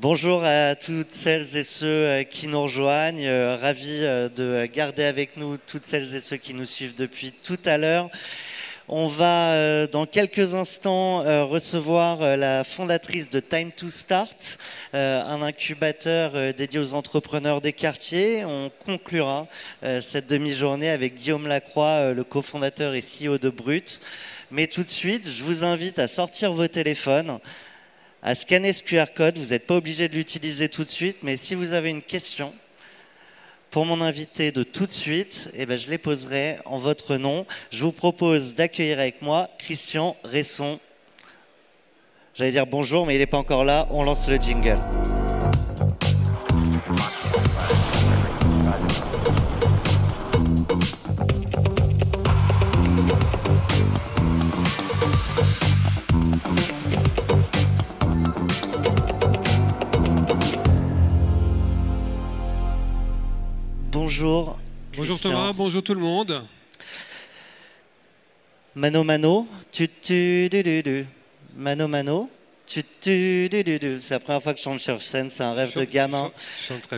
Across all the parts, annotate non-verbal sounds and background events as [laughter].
Bonjour à toutes celles et ceux euh, qui nous rejoignent. Euh, ravi euh, de garder avec nous toutes celles et ceux qui nous suivent depuis tout à l'heure. On va dans quelques instants recevoir la fondatrice de Time to Start, un incubateur dédié aux entrepreneurs des quartiers. On conclura cette demi-journée avec Guillaume Lacroix, le cofondateur et CEO de Brut. Mais tout de suite, je vous invite à sortir vos téléphones à scanner ce QR code. Vous n'êtes pas obligé de l'utiliser tout de suite, mais si vous avez une question pour mon invité de tout de suite, eh ben, je les poserai en votre nom. Je vous propose d'accueillir avec moi Christian Resson. J'allais dire bonjour, mais il n'est pas encore là. On lance le jingle. Bonjour. Bonjour Thomas, bonjour tout le monde. Mano Mano, tu tu du du du. Mano Mano. C'est la première fois que je chante sur scène, c'est un rêve de gamin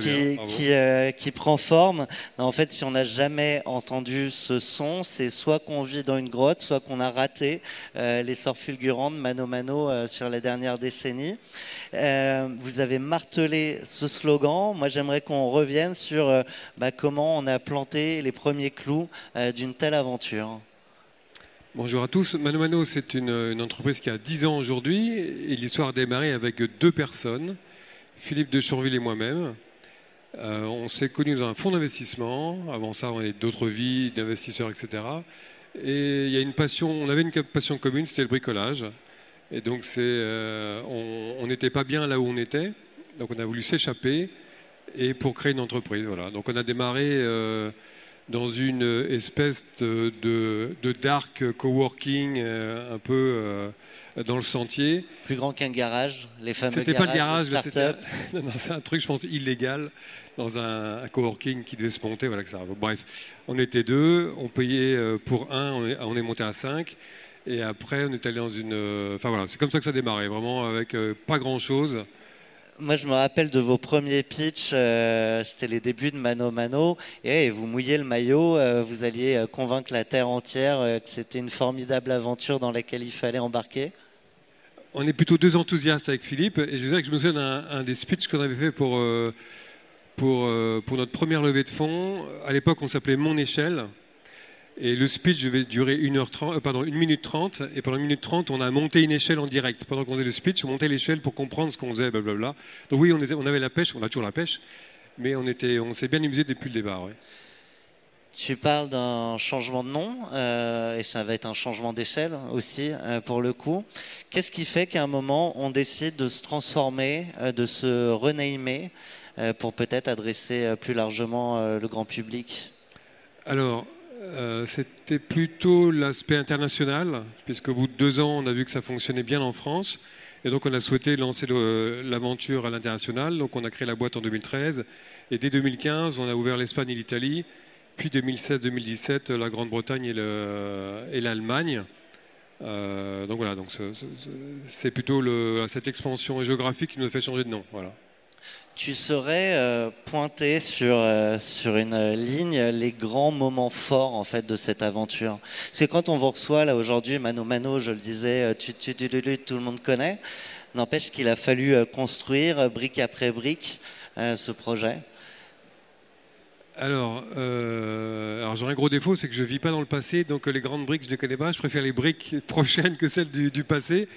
qui, euh, qui, prend forme. En fait, si on n'a jamais entendu ce son, c'est soit qu'on vit dans une grotte, soit qu'on a raté euh, les sorts fulgurants de Mano Mano euh, sur les dernières décennies. vous avez martelé ce slogan. Moi, j'aimerais qu'on revienne sur bah, comment on a planté les premiers clous d'une telle aventure. Bonjour à tous. Mano Mano, c'est une, entreprise qui a 10 ans aujourd'hui et l'histoire a démarré avec deux personnes, Philippe de Chourville et moi-même. Euh, on s'est connus dans un fonds d'investissement. Avant ça, on avait d'autres vies d'investisseurs, etc. Et il y a une passion, on avait une passion commune, c'était le bricolage. Et donc, euh, on n'était pas bien là où on était. Donc, on a voulu s'échapper et pour créer une entreprise. Voilà. Donc, on a démarré. Euh, dans une espèce de, de, dark coworking euh, un peu euh, dans le sentier. Plus grand qu'un garage, les fameux C'était pas le garage, [laughs] c'est un truc, je pense, illégal dans un, coworking qui devait se monter. Voilà, que ça. Bref, on était deux, on payait euh, pour un, on est, on est monté à cinq. Et après, on est allé dans une. Enfin voilà, c'est comme ça que ça a démarré, vraiment avec pas grand chose. Moi, je me rappelle de vos premiers pitchs, euh, c'était les débuts de Mano Mano, et vous mouillez le maillot, euh, vous alliez euh, convaincre la Terre entière que c'était une formidable aventure dans laquelle il fallait embarquer. On est plutôt deux enthousiastes avec Philippe, et je que je me souviens d'un des speeches qu'on avait fait pour, pour, pour notre première levée de fonds. À l'époque, on s'appelait Mon Échelle. Et le speech devait durer 1 heure 30, euh, pardon, 1 minute 30. Et pendant 1 minute 30, on a monté une échelle en direct. Pendant qu'on faisait le speech, on montait l'échelle pour comprendre ce qu'on faisait, blablabla. Donc oui, on, était, on, avait la pêche, on a toujours la pêche, mais on, était, on s'est bien amusé depuis le départ. Tu parles d'un changement de nom, euh, et ça va être un changement d'échelle aussi, euh, pour le coup. Qu'est-ce qui fait qu'à un moment, on décide de se transformer, de se renamer, pour peut-être adresser plus largement le grand public? Alors, euh, c'était plutôt l'aspect international, puisqu'au bout de deux ans, on a vu que ça fonctionnait bien en France. Et donc, on a souhaité lancer l'aventure à l'international. Donc, on a créé la boîte en 2013. Et dès 2015, on a ouvert l'Espagne et l'Italie. Puis 2016-2017, la Grande-Bretagne et l'Allemagne. Euh, donc voilà, donc c'est plutôt cette expansion géographique qui nous a fait changer de nom. Voilà tu saurais euh, pointer sur, euh, sur une ligne les grands moments forts en fait de cette aventure. C'est quand on vous reçoit là aujourd'hui, Mano Mano, je le disais, euh, tu, tu, tu, tout le monde connaît. N'empêche qu'il a fallu construire brique après brique ce projet. Alors, alors j'aurais un gros défaut, c'est que je ne vis pas dans le passé, donc les grandes briques, je ne connais pas. Je préfère les briques [laughs] prochaines que celles du passé.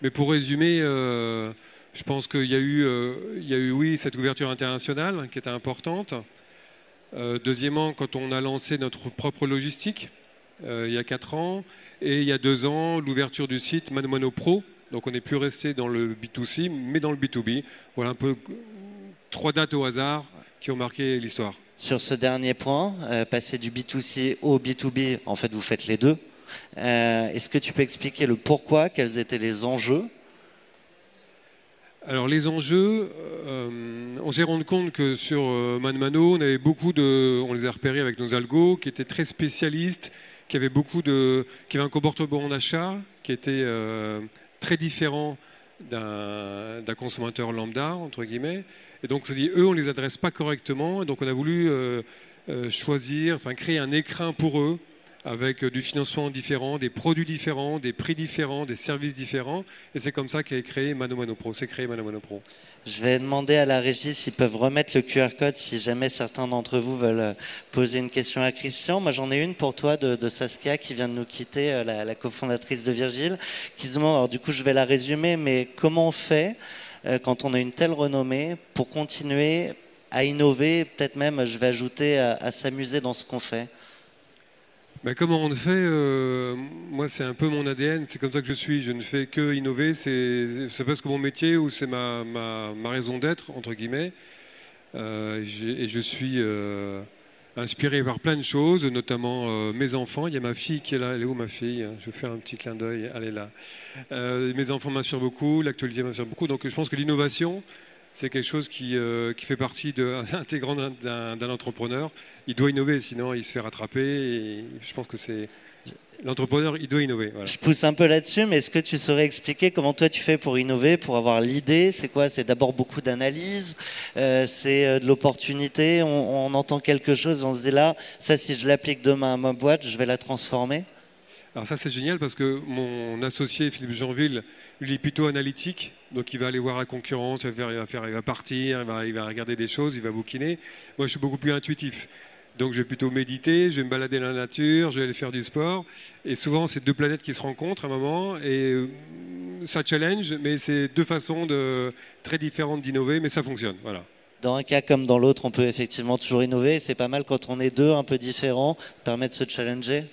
Mais pour résumer, je pense qu'il y, a eu, euh, y a eu, oui, cette ouverture internationale qui était importante. Euh, deuxièmement, quand on a lancé notre propre logistique, euh, il y a quatre ans, et il y a deux ans, l'ouverture du site Mano Pro. Donc on n'est plus resté dans le B2C, mais dans le B2B. Voilà un peu trois dates au hasard qui ont marqué l'histoire. Sur ce dernier point, passer du B2C au B2B, en fait vous faites les deux. Est-ce que tu peux expliquer le pourquoi, quels étaient les enjeux? Alors les enjeux, euh, on s'est rendu compte que sur euh, ManMano, on avait beaucoup de, on les a repérés avec nos algos, qui étaient très spécialistes, qui avaient beaucoup de, qui avaient un comportement d'achat qui était euh, très différent d'un consommateur lambda entre guillemets. Et donc on s'est dit, eux, on les adresse pas correctement, et donc on a voulu choisir, enfin créer un écrin pour eux avec du financement différent, des produits différents, des prix différents, des services différents. Et c'est comme ça qu'est créé Mano Mano Pro. C'est créé Mano Mano Pro. Je vais demander à la régie s'ils peuvent remettre le QR code si jamais certains d'entre vous veulent euh, poser une question à Christian. Moi, j'en ai une pour toi de, Saskia qui vient de nous quitter, euh, la, cofondatrice de Virgile, qui se demande, alors du coup, je vais la résumer, mais comment on fait euh, quand on a une telle renommée pour continuer à innover, peut-être même, je vais ajouter, à s'amuser dans ce qu'on fait ben, comment on le fait euh, Moi, c'est un peu mon ADN, c'est comme ça que je suis. Je ne fais que innover, c'est presque mon métier ou c'est ma, ma, raison d'être, entre guillemets. Euh, et je suis euh, inspiré par plein de choses, notamment mes enfants. Il y a ma fille qui est là. Elle est où ma fille? Je vais faire un petit clin d'œil. Elle est là. mes enfants m'inspirent beaucoup, l'actualité m'inspire beaucoup. Donc je pense que l'innovation, c'est quelque chose qui, euh, qui, fait partie de, [laughs] intégrant d'un entrepreneur. Il doit innover, sinon il se fait rattraper. Et je pense que c'est l'entrepreneur, il doit innover. Je pousse un peu là-dessus, mais est-ce que tu saurais expliquer comment toi tu fais pour innover, pour avoir l'idée? C'est quoi? C'est d'abord beaucoup d'analyse, euh, c'est euh, de l'opportunité? On, on, entend quelque chose, on se dit là, ça si je l'applique demain à ma boîte, je vais la transformer? Alors ça c'est génial parce que mon associé Philippe Jeanville, lui est plutôt analytique. Donc il va aller voir la concurrence, il va, faire, il va, partir, il va, regarder des choses, il va bouquiner. Moi je suis beaucoup plus intuitif. Donc je vais plutôt méditer, je vais me balader dans la nature, je vais aller faire du sport. Et souvent c'est deux planètes qui se rencontrent à un moment et euh, ça challenge, mais c'est deux façons de, très différentes d'innover, mais ça fonctionne. Voilà. Dans un cas comme dans l'autre, on peut effectivement toujours innover. C'est pas mal quand on est deux un peu différents, permet de se challenger?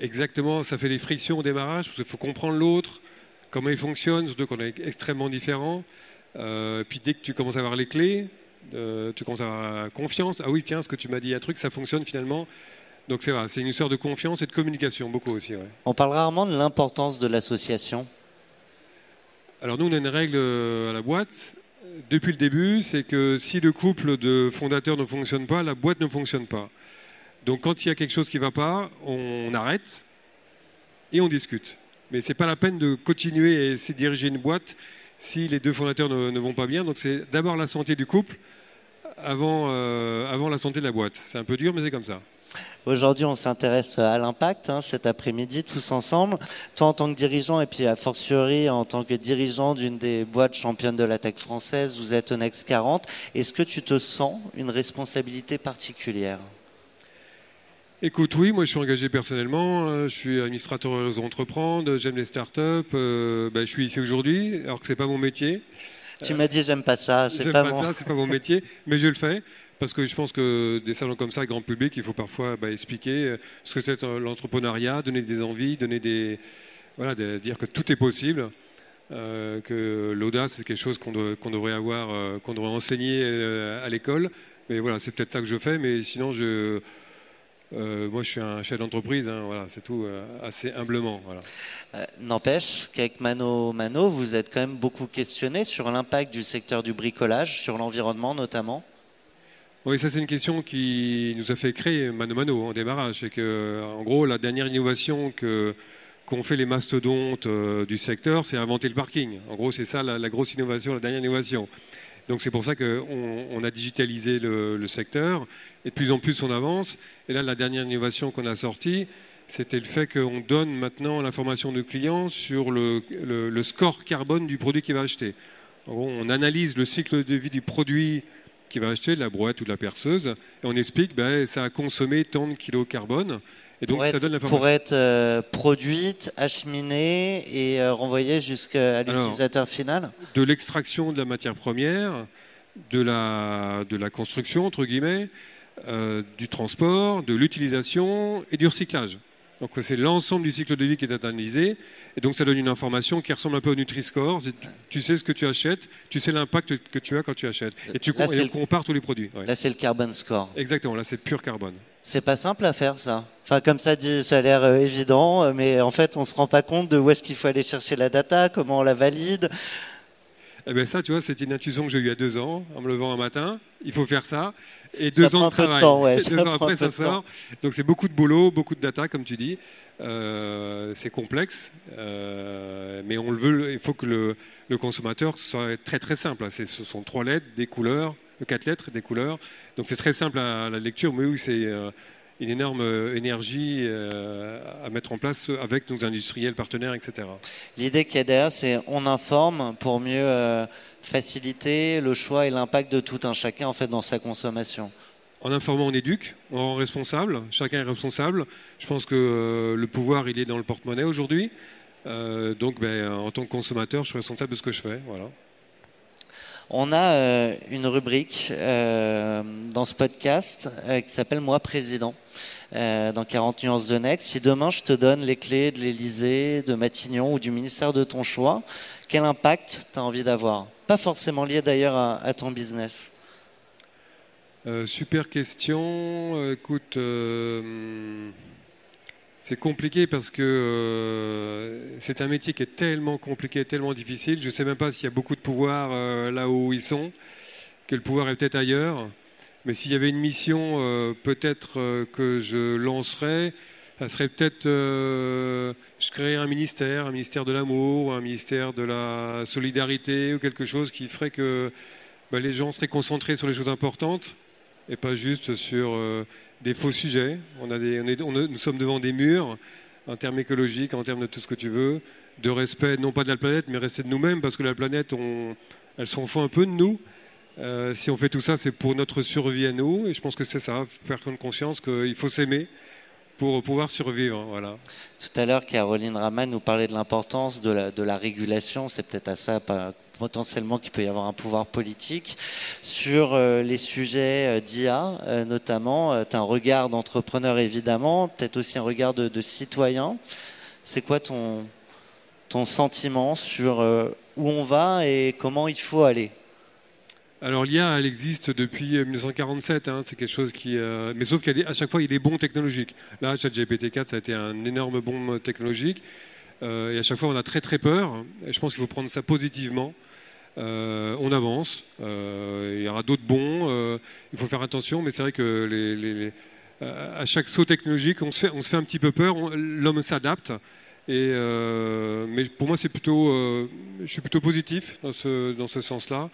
Exactement, ça fait des frictions au démarrage parce qu'il faut comprendre l'autre, comment il fonctionne, surtout qu'on est extrêmement différents. Euh, puis dès que tu commences à avoir les clés, euh, tu commences à avoir confiance. Ah oui, tiens, ce que tu m'as dit, un truc, ça fonctionne finalement. Donc c'est vrai, c'est une histoire de confiance et de communication, beaucoup aussi. On parle rarement de l'importance de l'association. Alors nous, on a une règle euh, à la boîte. Depuis le début, c'est que si le couple de fondateurs ne fonctionne pas, la boîte ne fonctionne pas. Donc quand il y a quelque chose qui ne va pas, on arrête et on discute. Mais ce n'est pas la peine de continuer à essayer de diriger une boîte si les deux fondateurs ne, vont pas bien. Donc c'est d'abord la santé du couple avant, euh, avant la santé de la boîte. C'est un peu dur, mais c'est comme ça. Aujourd'hui, on s'intéresse à l'impact hein, cet après-midi, tous ensemble. Toi, en tant que dirigeant, et puis a fortiori en tant que dirigeant d'une des boîtes championnes de la tech française, vous êtes un ex 40. Est-ce que tu te sens une responsabilité particulière? Écoute, oui, moi je suis engagé personnellement, euh, je suis administrateur réseau entreprendre, j'aime les startups, euh, ben, je suis ici aujourd'hui, alors que c'est pas mon métier. Tu m'as dit j'aime pas ça, c'est pas, mon... ça, c'est pas mon métier, mais je le fais parce que je pense que des salons comme ça, grand public, il faut parfois bah, expliquer euh, ce que c'est l'entrepreneuriat, donner des envies, donner des, voilà, dire que tout est possible. que l'audace c'est quelque chose qu'on, devrait avoir, qu'on devrait enseigner à l'école. Mais voilà, c'est peut-être ça que je fais. Mais sinon, je, euh, moi, je suis un chef d'entreprise, hein, voilà, c'est tout, euh, assez humblement. Voilà. Euh, n'empêche qu'avec Mano Mano, vous êtes quand même beaucoup questionné sur l'impact du secteur du bricolage, sur l'environnement notamment. Oui, ça c'est une question qui nous a fait créer Mano Mano en démarrage. C'est que, en gros, la dernière innovation que qu'ont fait les mastodontes du secteur, c'est inventer le parking. En gros, c'est ça la, la, grosse innovation, la dernière innovation. Donc c'est pour ça qu'on on a digitalisé le, secteur et de plus en plus on avance. Et là, la dernière innovation qu'on a sortie, c'était le fait qu'on donne maintenant l'information du client sur le, score carbone du produit qu'il va acheter. on analyse le cycle de vie du produit qu'il va acheter, de la brouette ou de la perceuse, et on explique ben, ça a consommé tant de kilos carbone. Et donc, ça donne l'information. Pour être euh, produite, acheminée et euh, renvoyée jusqu'à l'utilisateur final De l'extraction de la matière première, de la, de la construction, entre guillemets, euh, du transport, de l'utilisation et du recyclage. Donc c'est l'ensemble du cycle de vie qui est analysé. Et donc ça donne une information qui ressemble un peu au Nutri-Score. Tu, sais ce que tu achètes, tu sais l'impact que tu as quand tu achètes. Et tu compares tous les produits. Là c'est le carbon score. Exactement, là c'est pur carbone. C'est pas simple à faire ça. Enfin, comme ça, ça a l'air euh, évident, euh, mais en fait, on se rend pas compte de où est-ce qu'il faut aller chercher la data, comment on la valide. Eh bien ça, tu vois, c'est une intuition que j'ai eue il y a deux ans, en me levant un matin. Il faut faire ça. Et deux ans de travail. [laughs] deux ans après, ça sort. Donc c'est beaucoup de boulot, beaucoup de data, comme tu dis. Euh, c'est complexe, euh, mais on le veut. Il faut que le, le, consommateur soit très très simple. Ce sont trois lettres, des couleurs, quatre lettres, des couleurs. Donc c'est très simple à, la lecture, mais oui, c'est euh, une énorme euh, énergie euh, à mettre en place avec nos industriels partenaires, etc. L'idée qu'il y a derrière, c'est on informe pour mieux euh, faciliter le choix et l'impact de tout un chacun en fait dans sa consommation. En informant, on éduque, on rend responsable, chacun est responsable. Je pense que le pouvoir, il est dans le porte-monnaie aujourd'hui. donc, ben, en tant que consommateur, je suis responsable de ce que je fais. Voilà. On a euh, une rubrique euh, dans ce podcast euh, qui s'appelle Moi Président, dans 40 nuances de Next. Si demain je te donne les clés de l'Elysée, de Matignon ou du ministère de ton choix, quel impact tu as envie d'avoir? Pas forcément lié d'ailleurs à, ton business. super question. Écoute. C'est compliqué parce que euh, c'est un métier qui est tellement compliqué, tellement difficile. Je ne sais même pas s'il y a beaucoup de pouvoir euh, là où ils sont, que le pouvoir est peut-être ailleurs. Mais s'il y avait une mission, euh, peut-être que je lancerais, ça serait peut-être, je créerais un ministère, un ministère de l'amour, un ministère de la solidarité ou quelque chose qui ferait que bah, les gens seraient concentrés sur les choses importantes et pas juste sur des faux sujets. On a des, on est, nous sommes devant des murs en termes écologiques, en termes de tout ce que tu veux, de respect non pas de la planète, mais rester de nous-mêmes, parce que la planète, on, elle s'en fout un peu de nous. Euh, si on fait tout ça, c'est pour notre survie à nous, et je pense que c'est ça, faire prendre conscience qu'il faut s'aimer pour pouvoir survivre. Voilà. Tout à l'heure, Caroline Raman nous parlait de l'importance de la, de la régulation, c'est peut-être à ça potentiellement qu'il peut y avoir un pouvoir politique. Sur euh, les sujets euh, d'IA, euh, notamment, tu as un regard d'entrepreneur évidemment, peut-être aussi un regard de, citoyen. C'est quoi ton, ton sentiment sur où on va et comment il faut aller? Alors l'IA, elle existe depuis 1947, hein, c'est quelque chose qui... mais sauf qu'à chaque fois, il est bon technologique. Là, ChatGPT-4, ça a été un énorme bon technologique. et à chaque fois, on a très très peur. Je pense qu'il faut prendre ça positivement. Euh, on avance. Euh, il y aura d'autres bons. Euh, il faut faire attention, mais c'est vrai que à chaque saut technologique, on se fait, on se fait un petit peu peur. L'homme s'adapte. Et, mais pour moi, c'est plutôt, je suis plutôt positif dans ce, dans ce sens-là.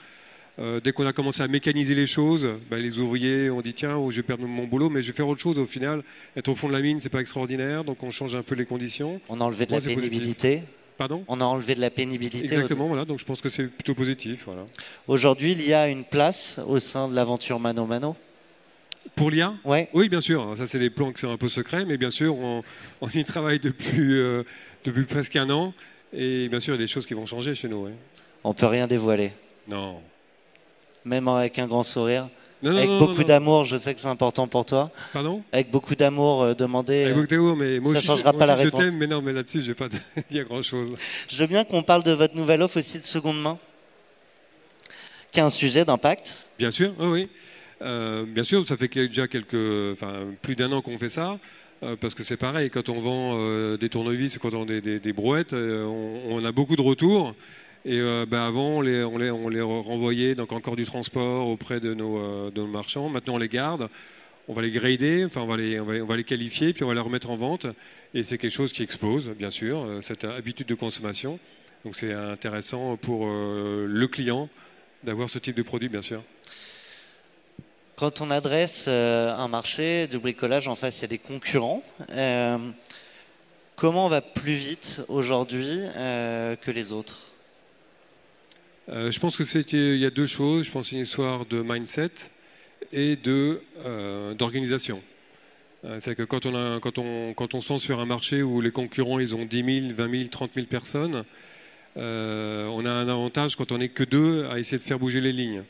Dès qu'on a commencé à mécaniser les choses, ben, les ouvriers ont dit tiens, oh, je vais perdre mon boulot, mais je vais faire autre chose. Au final, être au fond de la mine, c'est pas extraordinaire, donc on change un peu les conditions. On a enlevé de la pénibilité. On a enlevé de la pénibilité. Exactement, voilà, donc je pense que c'est plutôt positif. Voilà. Aujourd'hui, il y a une place au sein de l'aventure Mano Mano? Pour l'IA ouais. Oui, bien sûr. Ça, c'est des plans qui sont un peu secrets, mais bien sûr, on, y travaille depuis, euh, depuis presque un an. Et bien sûr, il y a des choses qui vont changer chez nous. Ouais. On peut rien dévoiler. Non. Même avec un grand sourire avec beaucoup d'amour, je sais que c'est important pour toi. Pardon? Avec beaucoup d'amour, euh, demander. Avec beaucoup d'amour, mais moi ça aussi, changera pas la je t'aime, mais non, mais là-dessus, je vais pas [laughs] dire grand-chose. Je veux bien qu'on parle de votre nouvelle offre aussi de seconde main, qui est un sujet d'impact. Bien sûr, oui. Euh, bien sûr, ça fait déjà quelques, enfin, plus d'un an qu'on fait ça. Euh, parce que c'est pareil, quand on vend des tournevis, quand on vend des, brouettes, on, on, a beaucoup de retours. Et euh, bah, avant, on les, renvoyait, donc encore du transport auprès de nos, euh, de nos, marchands. Maintenant, on les garde, on va les grader, enfin, on va les, on va, on va les qualifier, puis on va les remettre en vente. Et c'est quelque chose qui explose, bien sûr, euh, cette habitude de consommation. Donc c'est intéressant pour le client d'avoir ce type de produit, bien sûr. Quand on adresse un marché de bricolage, en face, il y a des concurrents. comment on va plus vite aujourd'hui que les autres? Euh, je pense que il y a deux choses. Je pense que c'est une histoire de mindset et de euh, d'organisation. Euh, c'est que quand on, a, quand, on, quand on sent sur un marché où les concurrents ils ont 10 000, 20 000, 30 000 personnes, on a un avantage quand on n'est que deux à essayer de faire bouger les lignes.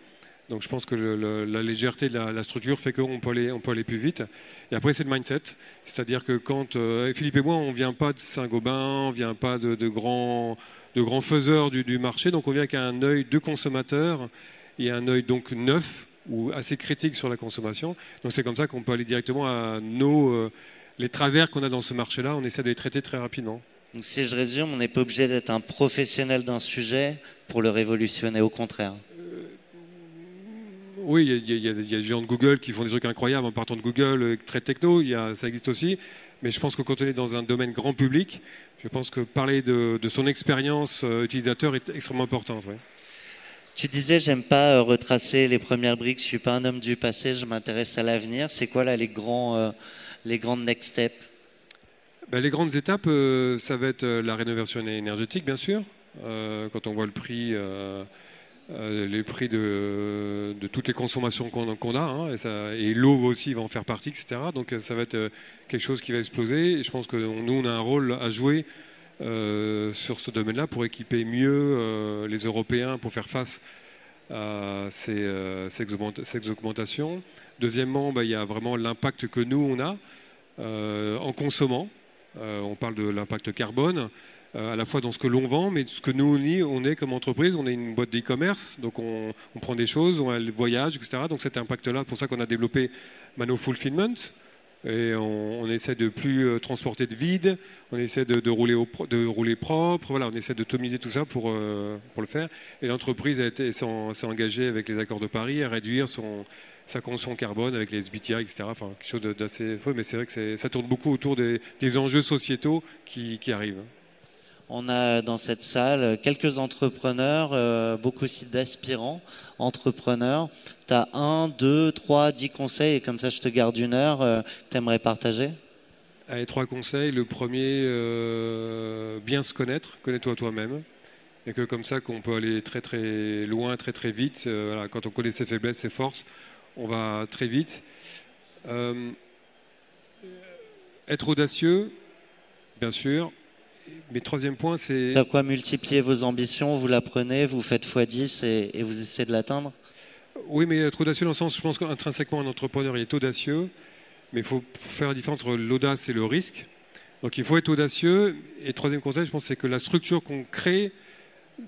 Donc je pense que la légèreté de la, structure fait qu'on peut, aller, on peut aller plus vite. Et après, c'est le mindset. C'est-à-dire que quand Philippe et moi, on ne vient pas de Saint-Gobain, on ne vient pas de, de grands de grands faiseurs du, marché. Donc on vient qu'à un œil de consommateur et un œil donc neuf ou assez critique sur la consommation. Donc c'est comme ça qu'on peut aller directement à nos, euh, les travers qu'on a dans ce marché-là. On essaie de les traiter très rapidement. Donc si je résume, on n'est pas obligé d'être un professionnel d'un sujet pour le révolutionner, au contraire. Oui, il y, a des gens de Google qui font des trucs incroyables en partant de Google, euh, très techno, il y a, ça existe aussi. Mais je pense que quand on est dans un domaine grand public, je pense que parler de, son expérience euh, utilisateur est extrêmement important. Tu disais, j'aime pas euh, retracer les premières briques, je suis pas un homme du passé, je m'intéresse à l'avenir. C'est quoi là les, grands, les grandes next steps? Ben, Les grandes étapes, ça va être la rénovation énergétique, bien sûr. quand on voit le prix euh, les prix de, toutes les consommations qu'on a, hein, et, l'eau aussi va en faire partie, etc. Donc euh, ça va être euh, quelque chose qui va exploser. Et je pense que nous, on a un rôle à jouer sur ce domaine-là pour équiper mieux les Européens pour faire face à ces, ces, augmentations. Deuxièmement, bah, il y a vraiment l'impact que nous, on a en consommant. on parle de l'impact carbone. Euh, à la fois dans ce que l'on vend, mais ce que nous on est comme entreprise, on est une boîte d'e-commerce, donc on, prend des choses, on voyage, etc. Donc cet impact-là, pour ça qu'on a développé Mano Fulfillment, et on, essaie de plus euh, transporter de vide, on essaie de, rouler, de rouler propre, voilà, on essaie de tomiser tout ça pour, euh, pour le faire. Et l'entreprise s'est engagée avec les accords de Paris à réduire son, sa consommation carbone avec les SBTI, etc. Enfin, quelque chose d'assez faux, mais c'est vrai que ça tourne beaucoup autour des, enjeux sociétaux qui arrivent. On a dans cette salle quelques entrepreneurs, euh, beaucoup aussi d'aspirants entrepreneurs. Tu as un, deux, trois, dix conseils, et comme ça je te garde une heure, euh, que tu aimerais partager trois conseils. Le premier, euh, bien se connaître, connais-toi toi-même. Et que comme ça qu'on peut aller très très loin, très très vite. quand on connaît ses faiblesses, ses forces, on va très vite. être audacieux, bien sûr, mais troisième point, c'est. Ça quoi multiplier vos ambitions, vous la prenez, vous faites x10 et, vous essayez de l'atteindre? Oui, mais être audacieux dans le sens, je pense qu'intrinsèquement, un entrepreneur est audacieux, mais il faut faire la différence entre l'audace et le risque. Donc il faut être audacieux. Et troisième conseil, je pense, c'est que la structure qu'on crée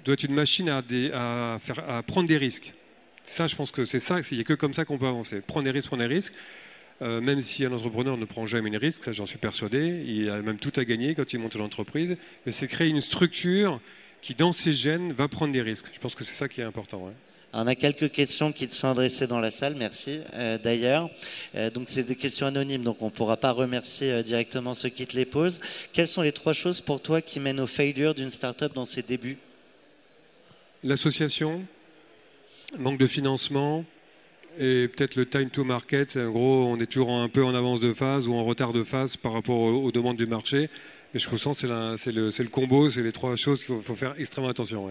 doit être une machine à, à, faire, à prendre des risques. Ça, je pense que c'est ça, il n'y a que comme ça qu'on peut avancer. Prendre des risques, prendre des risques. Euh, même si un entrepreneur ne prend jamais de risque, ça j'en suis persuadé, il a même tout à gagner quand il monte l'entreprise, mais c'est créer une structure qui, dans ses gènes, va prendre des risques. Je pense que c'est ça qui est important. On a quelques questions qui te sont adressées dans la salle, merci euh, d'ailleurs. Euh, donc c'est des questions anonymes, donc on ne pourra pas remercier directement ceux qui te les posent. Quelles sont les trois choses pour toi qui mènent au failure d'une startup dans ses débuts? L'association, manque de financement, et peut-être le time to market, en gros, on est toujours un peu en avance de phase ou en retard de phase par rapport aux, demandes du marché. Mais je pense que c'est le, le, combo, c'est les trois choses qu'il faut, faire extrêmement attention.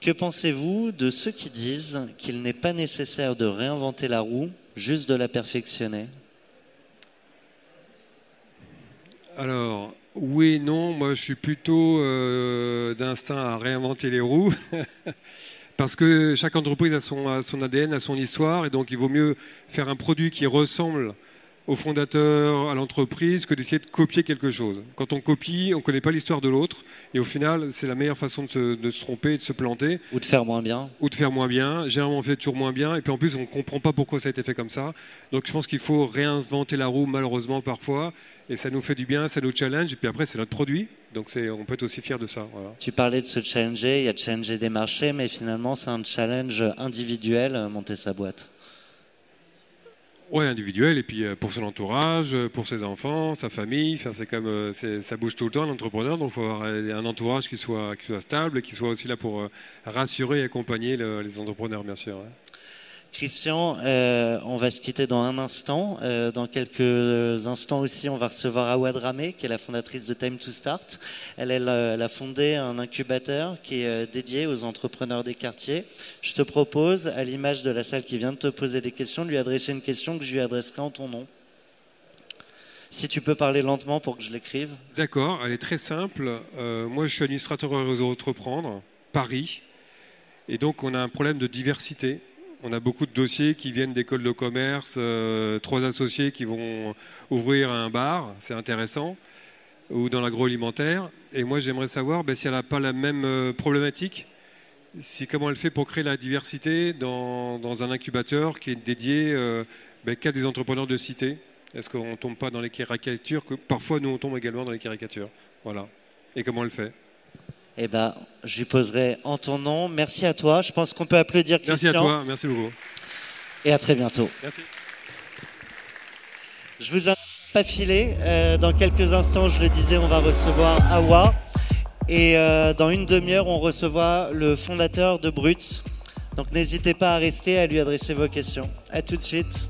Que pensez-vous de ceux qui disent qu'il n'est pas nécessaire de réinventer la roue, juste de la perfectionner? Alors, oui, non, moi je suis plutôt euh, d'instinct à réinventer les roues. [laughs] Parce que chaque entreprise a son, son, ADN, a son histoire, et donc il vaut mieux faire un produit qui ressemble au fondateur, à l'entreprise, que d'essayer de copier quelque chose. Quand on copie, on ne connaît pas l'histoire de l'autre, et au final, c'est la meilleure façon de se, de se, tromper, de se planter. Ou de faire moins bien. Ou de faire moins bien. Généralement, on fait toujours moins bien, et puis en plus, on ne comprend pas pourquoi ça a été fait comme ça. Donc je pense qu'il faut réinventer la roue, malheureusement, parfois, et ça nous fait du bien, ça nous challenge, et puis après, c'est notre produit. Donc on peut être aussi fier de ça. Tu parlais de se challenger, il y a de challenger des marchés, mais finalement c'est un challenge individuel, euh, monter sa boîte. Oui, individuel, et puis euh, pour son entourage, euh, pour ses enfants, sa famille, enfin, c'est comme ça bouge tout le temps l'entrepreneur, donc il faut avoir un entourage qui soit, stable et qui soit aussi là pour rassurer et accompagner les entrepreneurs, bien sûr. Christian, euh, on va se quitter dans un instant. Euh, dans quelques instants aussi, on va recevoir Ramé, qui est la fondatrice de Time to Start. Elle, elle, a fondé un incubateur qui est euh, dédié aux entrepreneurs des quartiers. Je te propose, à l'image de la salle qui vient de te poser des questions, de lui adresser une question que je lui adresserai en ton nom. Si tu peux parler lentement pour que je l'écrive. D'accord, elle est très simple. moi, je suis administrateur réseau Entreprendre, Paris. Et donc, on a un problème de diversité on a beaucoup de dossiers qui viennent d'écoles de commerce, euh, trois associés qui vont ouvrir un bar, c'est intéressant, ou dans l'agroalimentaire. Et moi, j'aimerais savoir ben, si elle n'a pas la même euh, problématique, si comment elle fait pour créer la diversité dans, un incubateur qui est dédié euh, ben, qu'à des entrepreneurs de cité. Est-ce qu'on ne tombe pas dans les caricatures que Parfois, nous, on tombe également dans les caricatures? Voilà. et comment elle fait? Eh ben, je lui poserai en ton nom. Merci à toi. Je pense qu'on peut applaudir Christian. Merci à toi, merci beaucoup. Et à très bientôt. Merci. Je vous invite pas filer. Euh, dans quelques instants, je le disais, on va recevoir Awa. Et euh, dans une demi-heure, on recevra le fondateur de Brut. Donc n'hésitez pas à rester, à lui adresser vos questions. À tout de suite.